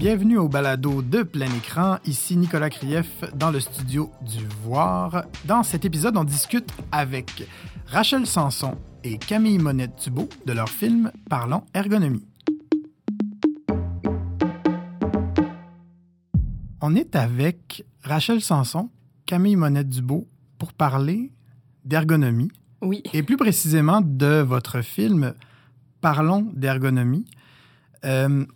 Bienvenue au balado de plein écran. Ici Nicolas Krief dans le studio du Voir. Dans cet épisode, on discute avec Rachel Sanson et Camille Monette-Tubeau de leur film Parlons ergonomie. On est avec Rachel Sanson, Camille Monette-Dubo pour parler d'ergonomie. Oui. Et plus précisément de votre film Parlons d'ergonomie. Euh,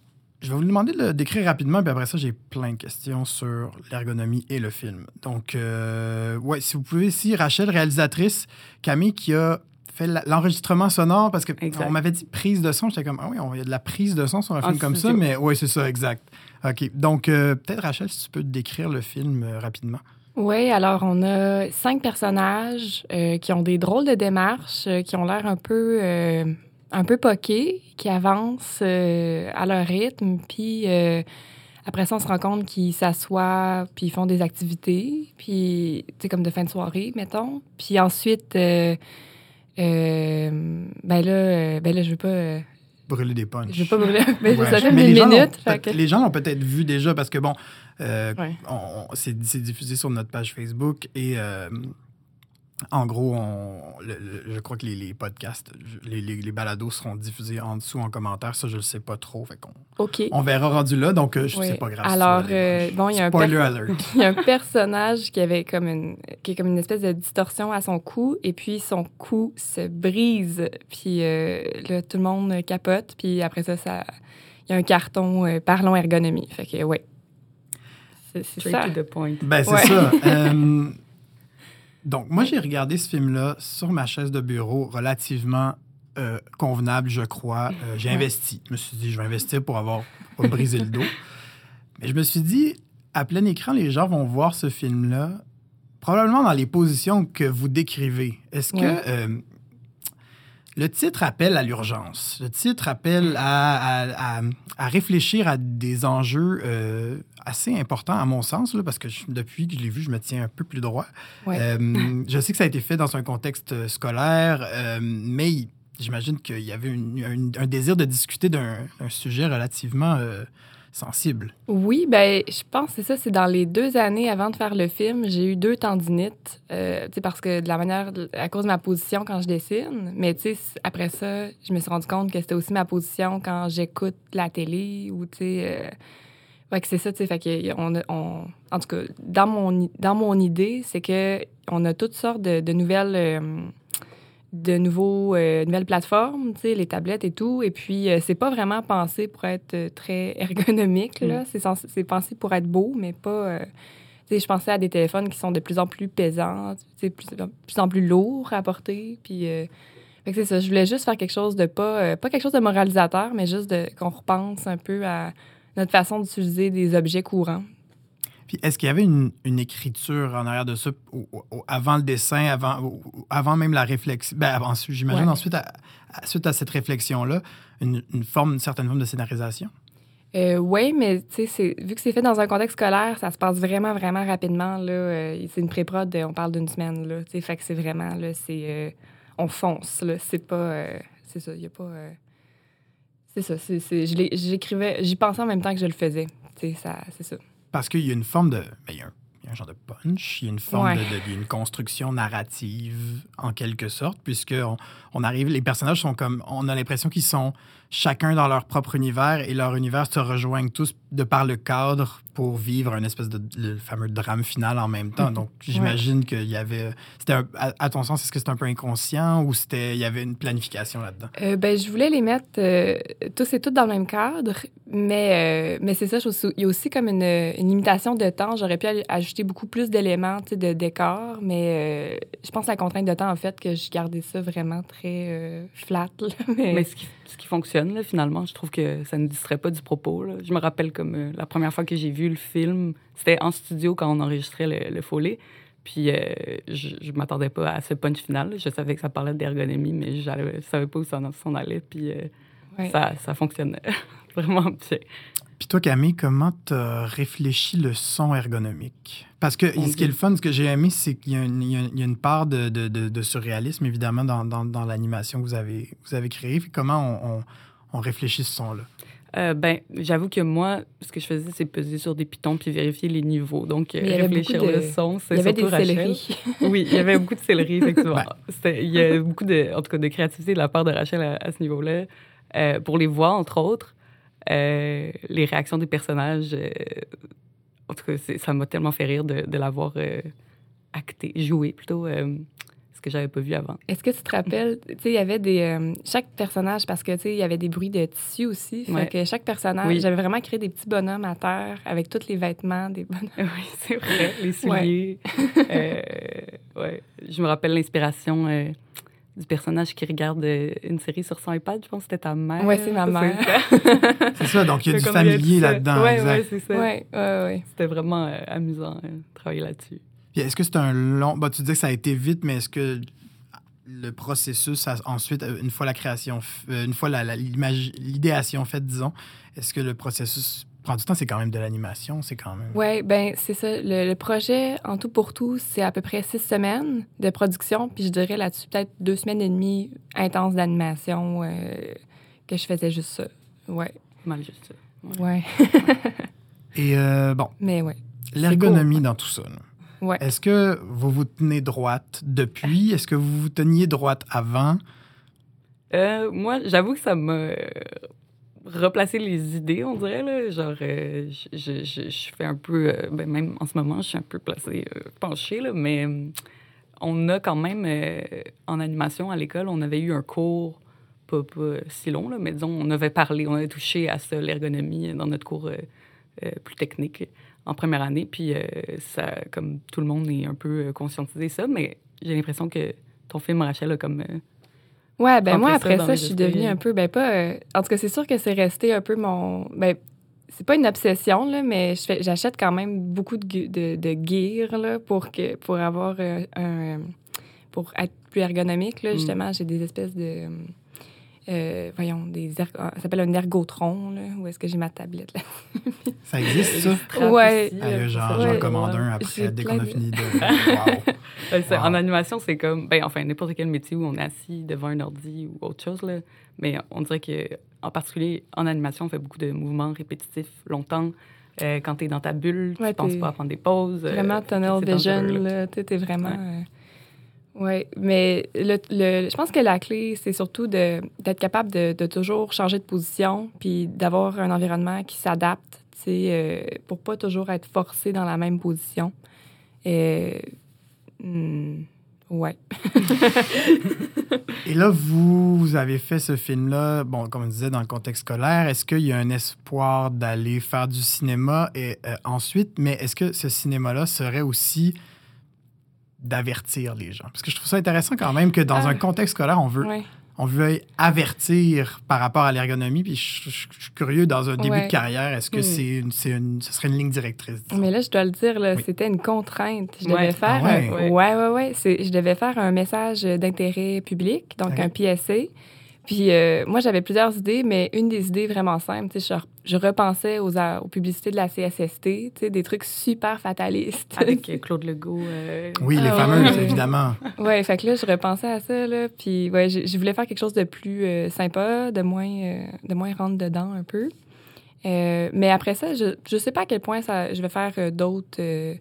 je vais vous demander de le décrire rapidement, puis après ça, j'ai plein de questions sur l'ergonomie et le film. Donc, euh, ouais, si vous pouvez, ici, Rachel, réalisatrice, Camille, qui a fait l'enregistrement sonore, parce qu'on m'avait dit prise de son, j'étais comme, ah oui, il y a de la prise de son sur un film comme ça, mais oui, c'est ça, exact. OK. Donc, euh, peut-être, Rachel, si tu peux décrire le film euh, rapidement. Oui, alors on a cinq personnages qui ont des drôles de démarches, qui ont l'air un peu un peu poqués, qui avancent euh, à leur rythme, puis euh, après ça, on se rend compte qu'ils s'assoient, puis ils font des activités, puis, tu sais, comme de fin de soirée, mettons. Puis ensuite, euh, ben là, ben là, je veux pas... brûler des punches. Je veux pas brûler, mais ça fait une minute. Les gens l'ont peut-être vu déjà, parce que, bon, c'est diffusé sur notre page Facebook, et en gros, je crois que les, podcasts, les, les, balados seront diffusés en dessous en commentaire. Ça, je ne le sais pas trop. Fait on verra rendu là, donc euh, je ne sais pas grave. Alors, euh, bon, il y, a un il y a un personnage qui avait comme une, qui est comme une espèce de distorsion à son cou, et puis son cou se brise. Puis euh, là, tout le monde capote. Puis après ça, ça il y a un carton Parlons ergonomie. Fait que, ouais. C'est ça. To the point. Ben, c'est ça. Donc, moi, j'ai regardé ce film-là sur ma chaise de bureau relativement euh, convenable, je crois. Euh, j'ai investi. Je me suis dit, je vais investir pour avoir pas briser le dos. Mais je me suis dit, à plein écran, les gens vont voir ce film-là probablement dans les positions que vous décrivez. Est-ce que euh, le titre appelle à l'urgence? Le titre appelle à, réfléchir à des enjeux assez important à mon sens, là, parce que depuis que je l'ai vu, je me tiens un peu plus droit. Euh, je sais que ça a été fait dans un contexte euh, scolaire, euh, mais j'imagine qu'il y avait un, désir de discuter d'un sujet relativement sensible. Oui, ben je pense que c'est ça. C'est dans les deux années avant de faire le film, j'ai eu deux tendinites, euh, parce que de la manière, à cause de ma position quand je dessine. Mais tu sais, après ça, je me suis rendu compte que c'était aussi ma position quand j'écoute la télé ou tu sais. Ouais, c'est ça, tu sais. Fait que on, on, en tout cas, dans mon, dans mon idée, c'est que on a toutes sortes de, nouvelles. Euh, de nouveaux, euh, nouvelles plateformes, les tablettes et tout. Et puis, euh, c'est pas vraiment pensé pour être très ergonomique, là. Mm. C'est pensé pour être beau, mais pas... sais, je pensais à des téléphones qui sont de plus en plus pesants, sais, plus, plus en plus lourds à porter. Puis, c'est ça. Je voulais juste faire quelque chose de pas... pas quelque chose de moralisateur, mais juste de qu'on repense un peu à notre façon d'utiliser des objets courants. Puis est-ce qu'il y avait une, écriture en arrière de ça avant le dessin, avant, avant même la réflexion? Ben, j'imagine ensuite, à, suite à cette réflexion-là, une, forme, une certaine forme de scénarisation? Euh, oui, mais vu que c'est fait dans un contexte scolaire, ça se passe vraiment, vraiment rapidement. Là, euh, c'est une pré-prod, on parle d'une semaine. Là, fait que c'est vraiment, là, c'est, euh, on fonce. Là, c'est pas, c'est ça, il n'y a pas c'est ça. C'est, j'écrivais, j'y pensais en même temps que je le faisais. C'est ça. Parce qu'il y a une forme de. Ben, il, y a un, genre de punch, il y a une forme de, il y a une construction narrative en quelque sorte, puisque on, arrive, les personnages sont comme, on a l'impression qu'ils sont chacun dans leur propre univers et leur univers se rejoignent tous de par le cadre pour vivre un espèce de le fameux drame final en même temps. Donc, j'imagine qu'il y avait. C'était à, ton sens, est-ce que c'était un peu inconscient ou c'était il y avait une planification là-dedans? Euh, ben, je voulais les mettre euh, tous et toutes dans le même cadre, mais, euh, mais c'est ça. il y a aussi comme une, une limitation de temps. J'aurais pu ajouter beaucoup plus d'éléments de décor, mais je pense à la contrainte de temps, en fait, que je gardais ça vraiment très flat. mais, ce, qui, ce, qui, fonctionne, finalement, je trouve que ça ne distrait pas du propos. Je me rappelle comme la première fois que j'ai vu le film, c'était en studio quand on enregistrait le, le follet. Puis euh, je, je m'attendais pas à ce punch final. Je savais que ça parlait d'ergonomie, mais je ne savais pas où ça s'en allait. Puis euh, ça, ça, fonctionnait vraiment bien. Puis toi, Camille, comment tu as réfléchi le son ergonomique? Parce que ce qui est le fun, ce que j'ai aimé, c'est qu'il y, y, a une part de, de, de, surréalisme, évidemment, dans, dans, dans l'animation que vous avez, vous avez créée. comment on, on, on réfléchit ce son-là? Euh, ben, j'avoue que moi, ce que je faisais, c'est peser sur des pitons puis vérifier les niveaux. Donc, euh, réfléchir de- le son, c'est Il y avait surtout des Rachel. Oui, il y avait beaucoup de céleri, effectivement. Ouais. C'était- Il y a beaucoup de, en tout cas, de créativité de la part de Rachel à, à ce niveau-là. Euh, pour les voix, entre autres, euh, les réactions des personnages, euh, en tout cas, c'est- ça m'a tellement fait rire de, de l'avoir euh, acté, joué plutôt, euh, que j'avais pas vu avant. Est-ce que tu te rappelles, tu sais, il y avait des. euh, chaque personnage, parce que, tu sais, il y avait des bruits de tissu aussi. Fait Ouais. que chaque personnage, Oui. j'avais vraiment créé des petits bonhommes à terre avec tous les vêtements des bonhommes. Oui, c'est vrai. Les souliers. Euh, ouais. Je me rappelle l'inspiration euh, du personnage qui regarde une série sur son iPad. Je pense que c'était ta mère. Ouais, c'est ma mère. ça. C'est ça, donc il y a du familier là-dedans. Ouais, c'est ça. Ouais, ouais, ouais. C'était vraiment euh, amusant euh, de travailler là-dessus. Puis est-ce que c'est un long. Bah, tu dis que ça a été vite, mais est-ce que le processus, ça- ensuite, euh, une fois la création, f- euh, une fois la- la- l'image- l'idéation faite, disons, est-ce que le processus prend du temps? C'est quand même de l'animation, c'est quand même. Ouais, ben c'est ça. Le, le projet, en tout pour tout, c'est à peu près six semaines de production. Puis je dirais là-dessus, peut-être deux semaines et demie intenses d'animation euh, que je faisais juste ça. Ouais, Mal juste ça. ouais. Et euh, bon, Mais ouais. l'ergonomie dans tout ça. là. Ouais. Est-ce que vous vous tenez droite depuis? Est-ce que vous vous teniez droite avant? Euh, moi, j'avoue que ça m'a euh, replacé les idées, on dirait. Là. Genre, euh, je, je- je- je fais un peu, euh, ben, même en ce moment, je suis un peu placée euh, penchée, là, mais on a quand même, en animation à l'école, on avait eu un cours, pas, pas si long, là, mais disons, on avait parlé, on avait touché à ça, l'ergonomie, dans notre cours plus technique en première année. Puis, euh, ça, comme tout le monde est un peu euh, conscientisé ça, mais j'ai l'impression que ton film, Rachel, a comme. euh, Ouais, ben moi, ça après ça, je suis devenue un peu, ben pas... euh, en tout cas, c'est sûr que c'est resté un peu mon... Ben, c'est pas une obsession, là, mais j'achète quand même beaucoup de, de, de gear, là, pour, que, pour avoir euh, un... Pour être plus ergonomique, là, Mm. justement, j'ai des espèces de... euh, voyons, des... erg- ah, Ça s'appelle un ergotron, là, où est-ce que j'ai ma tablette, là? Ça existe, ça? Ouais. Ah, genre, j'en commande un après, dès qu'on a fini de. Wow. En animation, c'est comme, ben, enfin, n'importe quel métier où on est assis devant un ordi ou autre chose, là. Mais on dirait que, en particulier, en animation, on fait beaucoup de mouvements répétitifs longtemps. Euh, quand t'es dans ta bulle, Ouais, tu penses pas à prendre des pauses. euh, Vraiment tunnel c'est vision, là. Tu t'es vraiment. Ouais. Ouais. Mais le, le- je pense que la clé, c'est surtout d'être capable de, de toujours changer de position puis d'avoir un environnement qui s'adapte, tu sais, euh, pour pas toujours être forcé dans la même position. Euh, hmm, ouais. Et là, vous, vous avez fait ce film-là, bon, comme on disait, dans le contexte scolaire. Est-ce qu'il y a un espoir d'aller faire du cinéma et euh, ensuite, mais est-ce que ce cinéma-là serait aussi d'avertir les gens? Parce que je trouve ça intéressant quand même que dans Ah. un contexte scolaire, on veut, ouais. on veut avertir par rapport à l'ergonomie. Puis je, je- je suis curieux, dans un début Ouais. de carrière, est-ce que Hmm. c'est une, c'est une- ce serait une ligne directrice? disons? Mais là, je dois le dire, là, Oui. c'était une contrainte. Je Ouais. devais faire. Ah ouais? un- ouais, ouais, ouais. C'est- Je devais faire un message d'intérêt public, donc un PSC. Puis euh, moi, j'avais plusieurs idées, mais une des idées vraiment simples, tu sais, je, je repensais aux, a- aux publicités de la CSST, tu sais, des trucs super fatalistes. Avec euh, Claude Legault. euh, Oui, les Ah fameuses, ouais. évidemment. ouais, fait que là, je repensais à ça, là. Puis ouais, je, je voulais faire quelque chose de plus euh, sympa, de moins, euh, de moins rentre dedans un peu. Euh, mais après ça, je, je sais pas à quel point ça, je vais faire euh, d'autres. euh,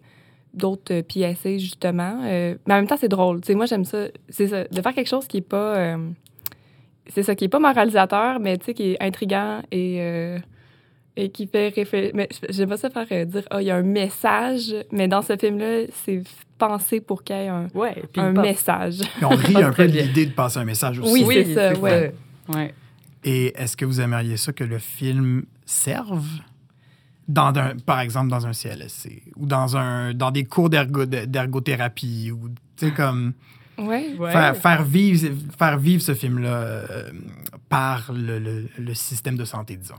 d'autres PSC, justement. Euh, mais en même temps, c'est drôle. Tu sais, moi, j'aime ça. C'est ça. De faire quelque chose qui est pas... c'est ça, qui est pas moralisateur, mais tu sais, qui est intriguant et... euh, et qui fait réfléchir. Mais j'aime pas ça faire euh, dire, ah, il y a un message, mais dans ce film-là, c'est pensé pour qu'il y ait un, Ouais, puis un il passe- message. On rit un peu de l'idée de passer un message aussi. Oui, c'est ça, ouais. Et est-ce que vous aimeriez ça que le film serve dans un, par exemple dans un CLSC ou dans un dans des cours d'ergo- d'ergothérapie ou tu sais comme Ouais. Ouais. faire, faire vivre faire vivre ce film là par le, le- le système de santé disons.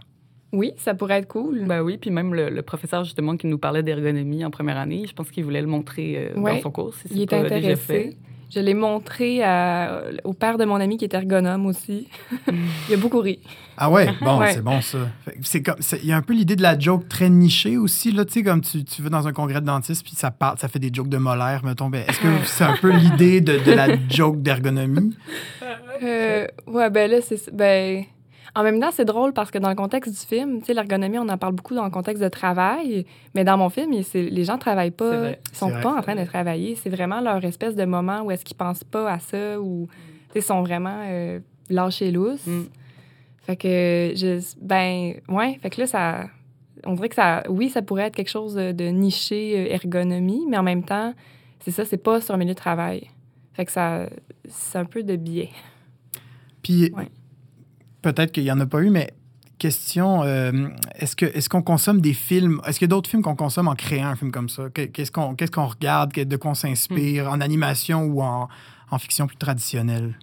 Oui, ça pourrait être cool. Ben oui, puis même le, le professeur justement qui nous parlait d'ergonomie en première année, je pense qu'il voulait le montrer euh, Ouais. dans son cours. Si c'est Il est pas déjà intéressé. fait. Je l'ai montré à- au père de mon ami qui est ergonome aussi. il a beaucoup ri. Ah ouais, bon, Ouais. c'est bon ça. C'est comme c'est- il y a un peu l'idée de la joke très nichée aussi là, tu sais comme tu, tu vas dans un congrès de dentiste puis ça parle ça fait des jokes de molaire mettons ben, est-ce que c'est un peu l'idée de, de la joke d'ergonomie? Euh, ouais, ben là, c'est. Ben. En même temps, c'est drôle parce que dans le contexte du film, tu sais, l'ergonomie, on en parle beaucoup dans le contexte de travail, mais dans mon film, les gens ne travaillent pas, ils sont pas en train de travailler. C'est vraiment leur espèce de moment où est-ce qu'ils pensent pas à ça ou, ils sont vraiment euh, lâchés lousses. Mm. Fait que, je, ben, ouais, fait que là, ça, on dirait que ça, oui, ça pourrait être quelque chose de, de niché euh, ergonomie, mais en même temps, c'est ça, c'est pas sur un milieu de travail. Fait que ça, c'est un peu de biais. Puis, peut-être qu'il n'y en a pas eu, mais question, euh, est-ce que est-ce qu'on consomme des films, est-ce qu'il y a d'autres films qu'on consomme en créant un film comme ça? Qu'est-ce qu'on qu'est-ce qu'on regarde, de quoi on s'inspire, en animation ou en, en, fiction plus traditionnelle?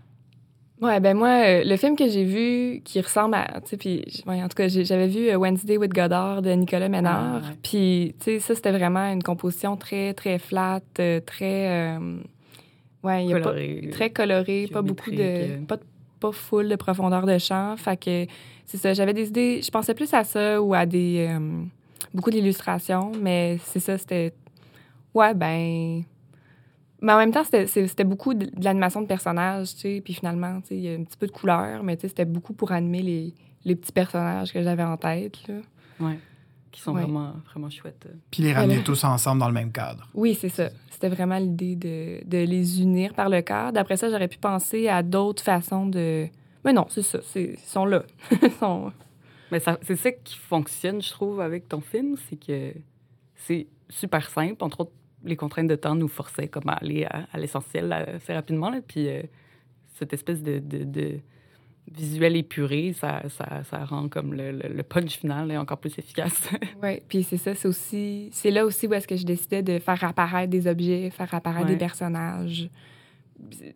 Ouais, ben moi, euh, le film que j'ai vu qui ressemble à, tu sais, puis en tout cas, j'avais vu euh, Wednesday with Godard de Nicolas Ménard, ah, puis tu sais, ça c'était vraiment une composition très très flat, très Ouais, il y a pas, très coloré, pas beaucoup de. Pas, pas full de profondeur de champ. Fait que c'est ça. J'avais des idées. Je pensais plus à ça ou à des. Euh, beaucoup d'illustrations, mais c'est ça, c'était. Ouais, ben. Mais en même temps, c'était beaucoup de, l'animation de personnages, tu sais. Puis finalement, tu sais, il y a un petit peu de couleur, mais tu sais, c'était beaucoup pour animer les, les petits personnages que j'avais en tête, là. Ouais qui sont vraiment, vraiment chouettes. Puis les ramener tous ensemble dans le même cadre. Oui, c'est ça. C'était vraiment l'idée de, de, les unir par le cadre. Après ça, j'aurais pu penser à d'autres façons de... Mais non, c'est ça. Ils sont là. sont... Mais c'est ça qui fonctionne, je trouve, avec ton film, c'est que c'est super simple. Entre autres, les contraintes de temps nous forçaient comme à aller à, l'essentiel assez rapidement. Là. Puis euh, cette espèce de, de visuel épuré, ça, ça, ça rend comme le, le, punch final est encore plus efficace. oui, puis c'est ça, c'est aussi... C'est là aussi où est-ce que je décidais de faire apparaître des objets, faire apparaître des personnages.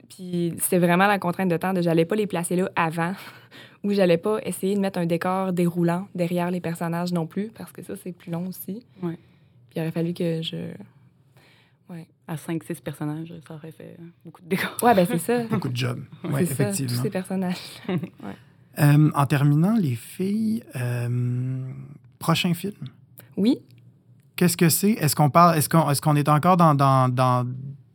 Puis c'était vraiment la contrainte de temps de j'allais pas les placer là avant, ou j'allais pas essayer de mettre un décor déroulant derrière les personnages non plus, parce que ça, c'est plus long aussi. Ouais. Puis il aurait fallu que je Ouais. À 5-6 personnages, ça aurait fait beaucoup de dégâts. Ouais, ben c'est ça. beaucoup de jobs. Oui, effectivement. tous ces personnages. ouais. Euh, en terminant, les filles, euh, prochain film? Oui. Qu'est-ce que c'est? Est-ce qu'on parle, est-ce qu'on est, qu'on est encore dans, dans, dans,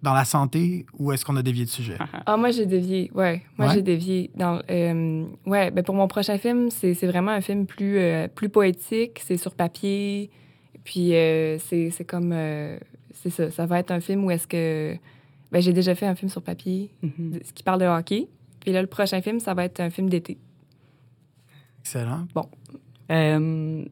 dans la santé ou est-ce qu'on a dévié de sujet? ah, moi, j'ai dévié, ouais. Moi, j'ai dévié. Dans, euh, ouais, ben pour mon prochain film, c'est vraiment un film plus, plus poétique. C'est sur papier. Puis c'est comme c'est ça. Ça va être un film où est-ce que. Ben, j'ai déjà fait un film sur papier ce qui parle de hockey. Puis là, le prochain film, ça va être un film d'été. Excellent. Bon. Euh,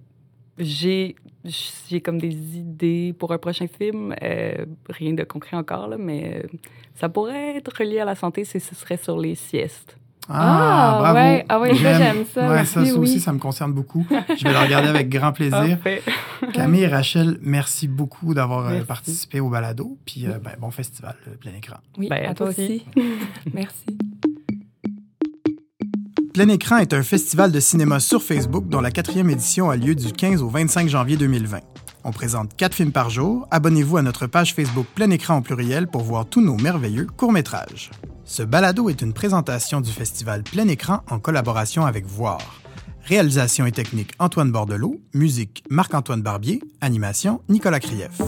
j'ai j'ai comme des idées pour un prochain film. Euh, rien de concret encore, là, mais euh, ça pourrait être relié à la santé si ce serait sur les siestes. Ah, ah bravo. Ouais. Ah oui, j'aime ça. Ouais, ça, aussi, ça me concerne beaucoup. Je vais le regarder avec grand plaisir. Camille et Rachel, merci beaucoup d'avoir euh, participé au balado. Puis euh, ben, bon festival, plein écran. Oui, ben, à, toi aussi. merci. Plein écran est un festival de cinéma sur Facebook dont la quatrième édition a lieu du 15 au 25 janvier 2020. On présente quatre films par jour. Abonnez-vous à notre page Facebook Plein écran en pluriel pour voir tous nos merveilleux courts-métrages. Ce balado est une présentation du festival Plein Écran en collaboration avec Voir. Réalisation et technique Antoine Bordelot, musique Marc-Antoine Barbier, animation Nicolas Krief.